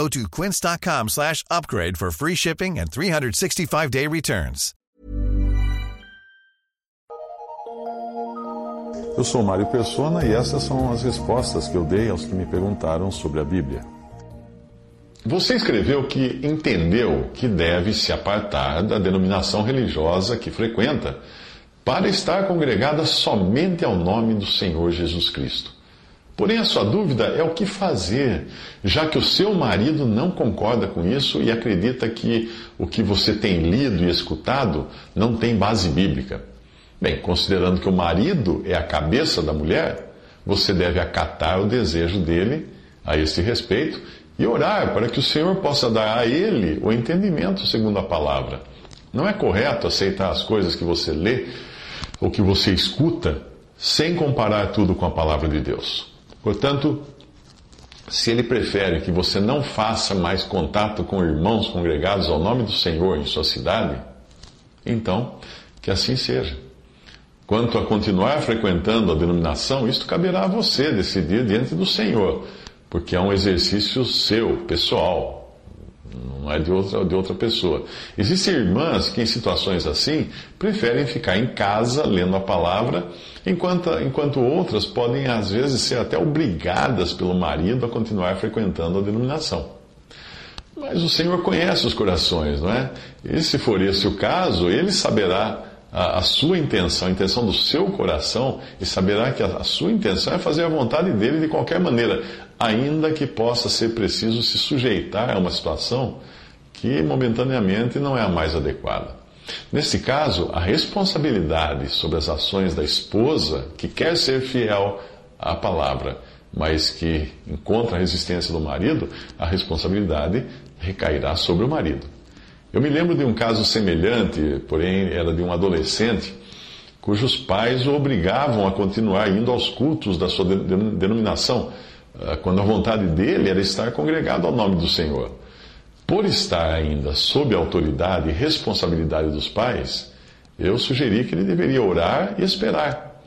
Go to quince.com slash upgrade for free shipping and 365-day returns. Eu sou Mário Persona e essas são as respostas que eu dei aos que me perguntaram sobre a Bíblia. Você escreveu que entendeu que deve se apartar da denominação religiosa que frequenta para estar congregada somente ao nome do Senhor Jesus Cristo. Porém, a sua dúvida é o que fazer, já que o seu marido não concorda com isso e acredita que o que você tem lido e escutado não tem base bíblica. Bem, considerando que o marido é a cabeça da mulher, você deve acatar o desejo dele a esse respeito e orar para que o Senhor possa dar a ele o entendimento segundo a palavra. Não é correto aceitar as coisas que você lê ou que você escuta sem comparar tudo com a palavra de Deus. Portanto, se ele prefere que você não faça mais contato com irmãos congregados ao nome do Senhor em sua cidade, então que assim seja. Quanto a continuar frequentando a denominação, isto caberá a você decidir diante do Senhor, porque é um exercício seu, pessoal, não é de outra, de outra pessoa. Existem irmãs que, em situações assim, preferem ficar em casa lendo a palavra, enquanto, enquanto outras podem, às vezes, ser até obrigadas pelo marido a continuar frequentando a denominação. Mas o Senhor conhece os corações, não é? E se for esse o caso, Ele saberá a, a, sua intenção, a intenção do seu coração, e saberá que a, a sua intenção é fazer a vontade dele de qualquer maneira, ainda que possa ser preciso se sujeitar a uma situação que momentaneamente não é a mais adequada. Nesse caso, a responsabilidade sobre as ações da esposa que quer ser fiel à palavra, mas que encontra a resistência do marido, a responsabilidade recairá sobre o marido. Eu me lembro de um caso semelhante, porém era de um adolescente, cujos pais o obrigavam a continuar indo aos cultos da sua denominação, ah, quando a vontade dele era estar congregado ao nome do Senhor. Por estar ainda sob a autoridade e responsabilidade dos pais, eu sugeri que ele deveria orar e esperar.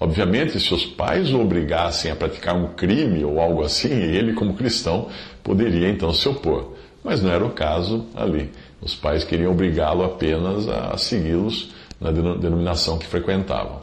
Obviamente, se os pais o obrigassem a praticar um crime ou algo assim, ele, como cristão, poderia então se opor. Mas não era o caso ali. Os pais queriam obrigá-lo apenas a segui-los na denominação que frequentavam.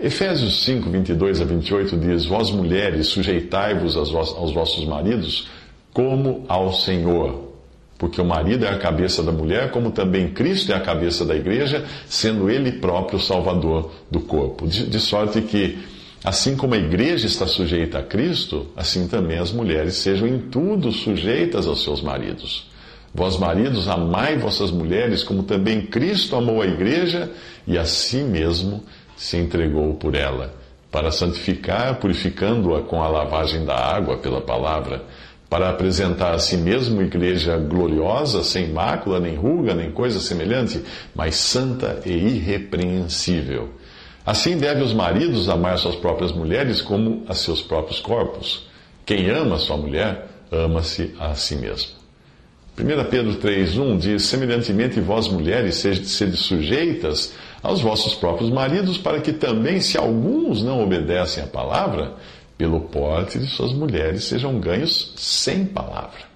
Efésios 5, 22 a 28 diz: Vós mulheres, sujeitai-vos aos vossos maridos como ao Senhor. Porque o marido é a cabeça da mulher, como também Cristo é a cabeça da igreja, sendo ele próprio o salvador do corpo. De, de sorte que, assim como a igreja está sujeita a Cristo, assim também as mulheres sejam em tudo sujeitas aos seus maridos. Vós, maridos, amai vossas mulheres, como também Cristo amou a igreja e a si mesmo se entregou por ela, para santificar, purificando-a com a lavagem da água pela palavra, para apresentar a si mesmo igreja gloriosa, sem mácula, nem ruga, nem coisa semelhante, mas santa e irrepreensível. Assim deve os maridos amar suas próprias mulheres como a seus próprios corpos. Quem ama sua mulher, ama-se a si mesmo. 1 Pedro 3,1 diz: Semelhantemente, vós mulheres, sede sujeitas aos vossos próprios maridos, para que também, se alguns não obedecem à palavra, pelo porte de suas mulheres sejam ganhos sem palavra.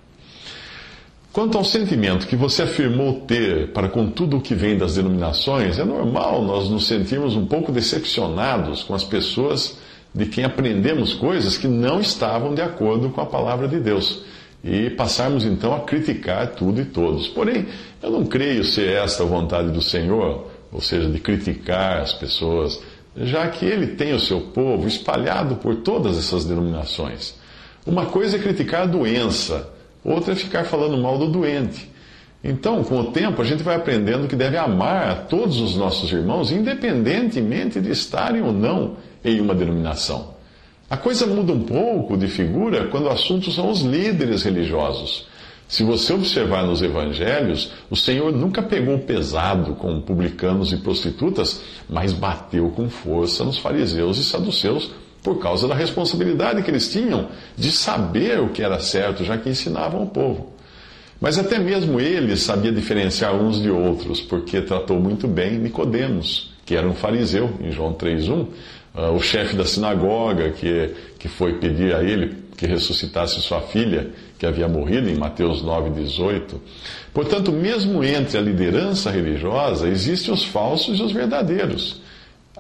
Quanto ao sentimento que você afirmou ter para com tudo o que vem das denominações, é normal nós nos sentirmos um pouco decepcionados com as pessoas de quem aprendemos coisas que não estavam de acordo com a palavra de Deus e passarmos então a criticar tudo e todos. Porém, eu não creio ser esta a vontade do Senhor, ou seja, de criticar as pessoas, já que Ele tem o seu povo espalhado por todas essas denominações. Uma coisa é criticar a doença, outra é ficar falando mal do doente. Então, com o tempo, a gente vai aprendendo que deve amar a todos os nossos irmãos, independentemente de estarem ou não em uma denominação. A coisa muda um pouco de figura quando o assunto são os líderes religiosos. Se você observar nos evangelhos, o Senhor nunca pegou pesado com publicanos e prostitutas, mas bateu com força nos fariseus e saduceus por causa da responsabilidade que eles tinham de saber o que era certo, já que ensinavam o povo. Mas até mesmo ele sabia diferenciar uns de outros, porque tratou muito bem Nicodemos, que era um fariseu, em João 3:1, uh, o chefe da sinagoga que, que foi pedir a ele que ressuscitasse sua filha, que havia morrido, em Mateus 9,18. Portanto, mesmo entre a liderança religiosa, existem os falsos e os verdadeiros.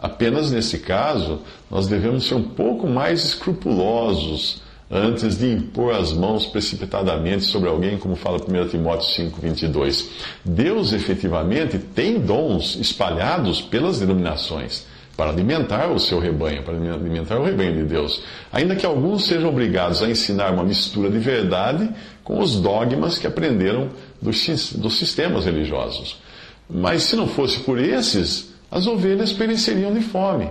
Apenas nesse caso, nós devemos ser um pouco mais escrupulosos antes de impor as mãos precipitadamente sobre alguém, como fala 1 Timóteo 5,22. Deus efetivamente tem dons espalhados pelas denominações para alimentar o seu rebanho, para alimentar o rebanho de Deus. Ainda que alguns sejam obrigados a ensinar uma mistura de verdade com os dogmas que aprenderam dos, dos sistemas religiosos. Mas se não fosse por esses, as ovelhas pereceriam de fome.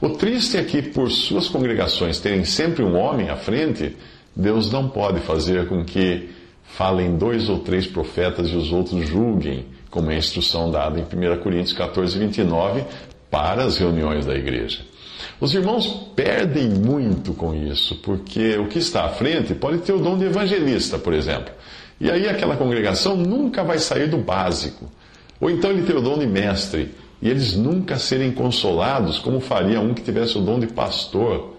O triste é que, por suas congregações terem sempre um homem à frente, Deus não pode fazer com que falem dois ou três profetas e os outros julguem, como é a instrução dada em 1 Coríntios 14, 29, para as reuniões da igreja. Os irmãos perdem muito com isso, porque o que está à frente pode ter o dom de evangelista, por exemplo. E aí aquela congregação nunca vai sair do básico. Ou então ele tem o dom de mestre, e eles nunca serem consolados como faria um que tivesse o dom de pastor.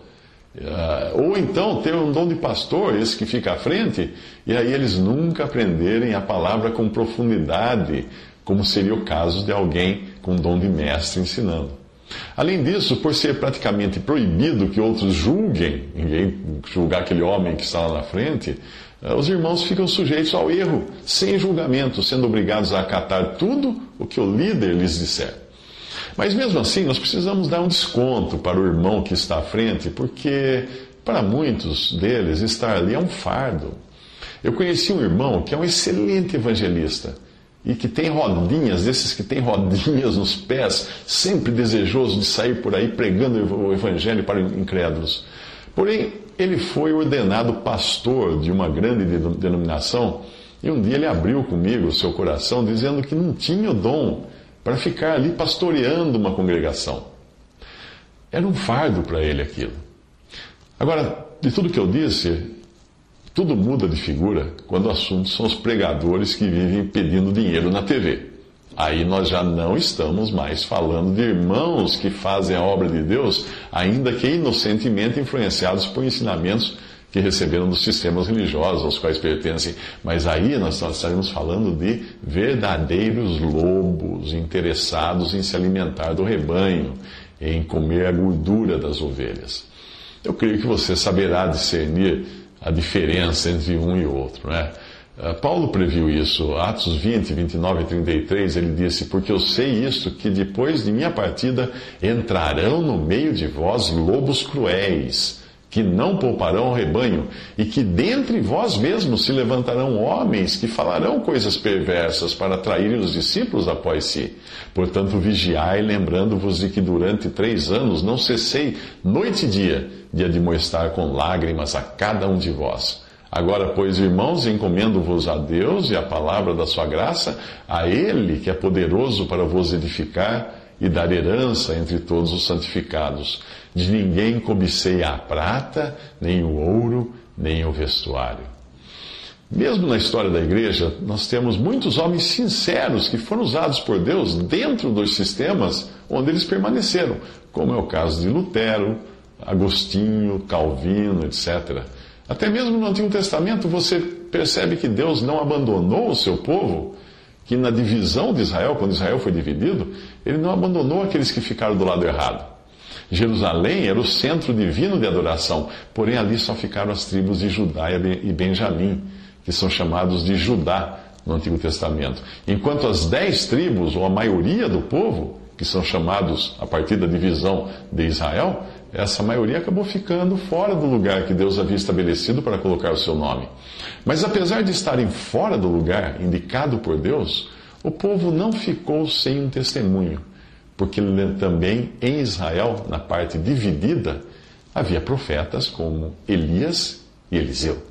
Uh, ou então ter um dom de pastor, esse que fica à frente, e aí eles nunca aprenderem a palavra com profundidade, como seria o caso de alguém com dom de mestre ensinando. Além disso, por ser praticamente proibido que outros julguem, ninguém julgar aquele homem que está lá na frente, eh, os irmãos ficam sujeitos ao erro, sem julgamento, sendo obrigados a acatar tudo o que o líder lhes disser. Mas mesmo assim, nós precisamos dar um desconto para o irmão que está à frente, porque para muitos deles estar ali é um fardo. Eu conheci um irmão que é um excelente evangelista e que tem rodinhas, desses que tem rodinhas nos pés, sempre desejoso de sair por aí pregando o evangelho para incrédulos. Porém, ele foi ordenado pastor de uma grande denominação e um dia ele abriu comigo o seu coração dizendo que não tinha o dom para ficar ali pastoreando uma congregação. Era um fardo para ele aquilo. Agora, de tudo que eu disse, tudo muda de figura quando o assunto são os pregadores que vivem pedindo dinheiro na TV. Aí nós já não estamos mais falando de irmãos que fazem a obra de Deus, ainda que inocentemente influenciados por ensinamentos que receberam dos sistemas religiosos aos quais pertencem. Mas aí nós estaremos falando de verdadeiros lobos interessados em se alimentar do rebanho, em comer a gordura das ovelhas. Eu creio que você saberá discernir a diferença entre um e outro. Né? Ah, Paulo previu isso, Atos 20, 29 e 33, ele disse: Porque eu sei isto, que depois de minha partida entrarão no meio de vós lobos cruéis, que não pouparão o rebanho, e que dentre vós mesmos se levantarão homens que falarão coisas perversas para atraírem os discípulos após si. Portanto, vigiai, lembrando-vos de que durante três anos não cessei noite e dia de admoestar com lágrimas a cada um de vós. Agora, pois, irmãos, encomendo-vos a Deus e a palavra da sua graça, a Ele que é poderoso para vos edificar e dar herança entre todos os santificados. De ninguém cobicei a prata, nem o ouro, nem o vestuário. Mesmo na história da igreja, nós temos muitos homens sinceros que foram usados por Deus dentro dos sistemas onde eles permaneceram, como é o caso de Lutero, Agostinho, Calvino, etc. Até mesmo no Antigo Testamento você percebe que Deus não abandonou o seu povo, que na divisão de Israel, quando Israel foi dividido, ele não abandonou aqueles que ficaram do lado errado. Jerusalém era o centro divino de adoração, porém ali só ficaram as tribos de Judá e Benjamim, que são chamados de Judá no Antigo Testamento. Enquanto as dez tribos, ou a maioria do povo, que são chamados a partir da divisão de Israel, essa maioria acabou ficando fora do lugar que Deus havia estabelecido para colocar o seu nome. Mas apesar de estarem fora do lugar indicado por Deus, o povo não ficou sem um testemunho, porque também em Israel, na parte dividida, havia profetas como Elias e Eliseu.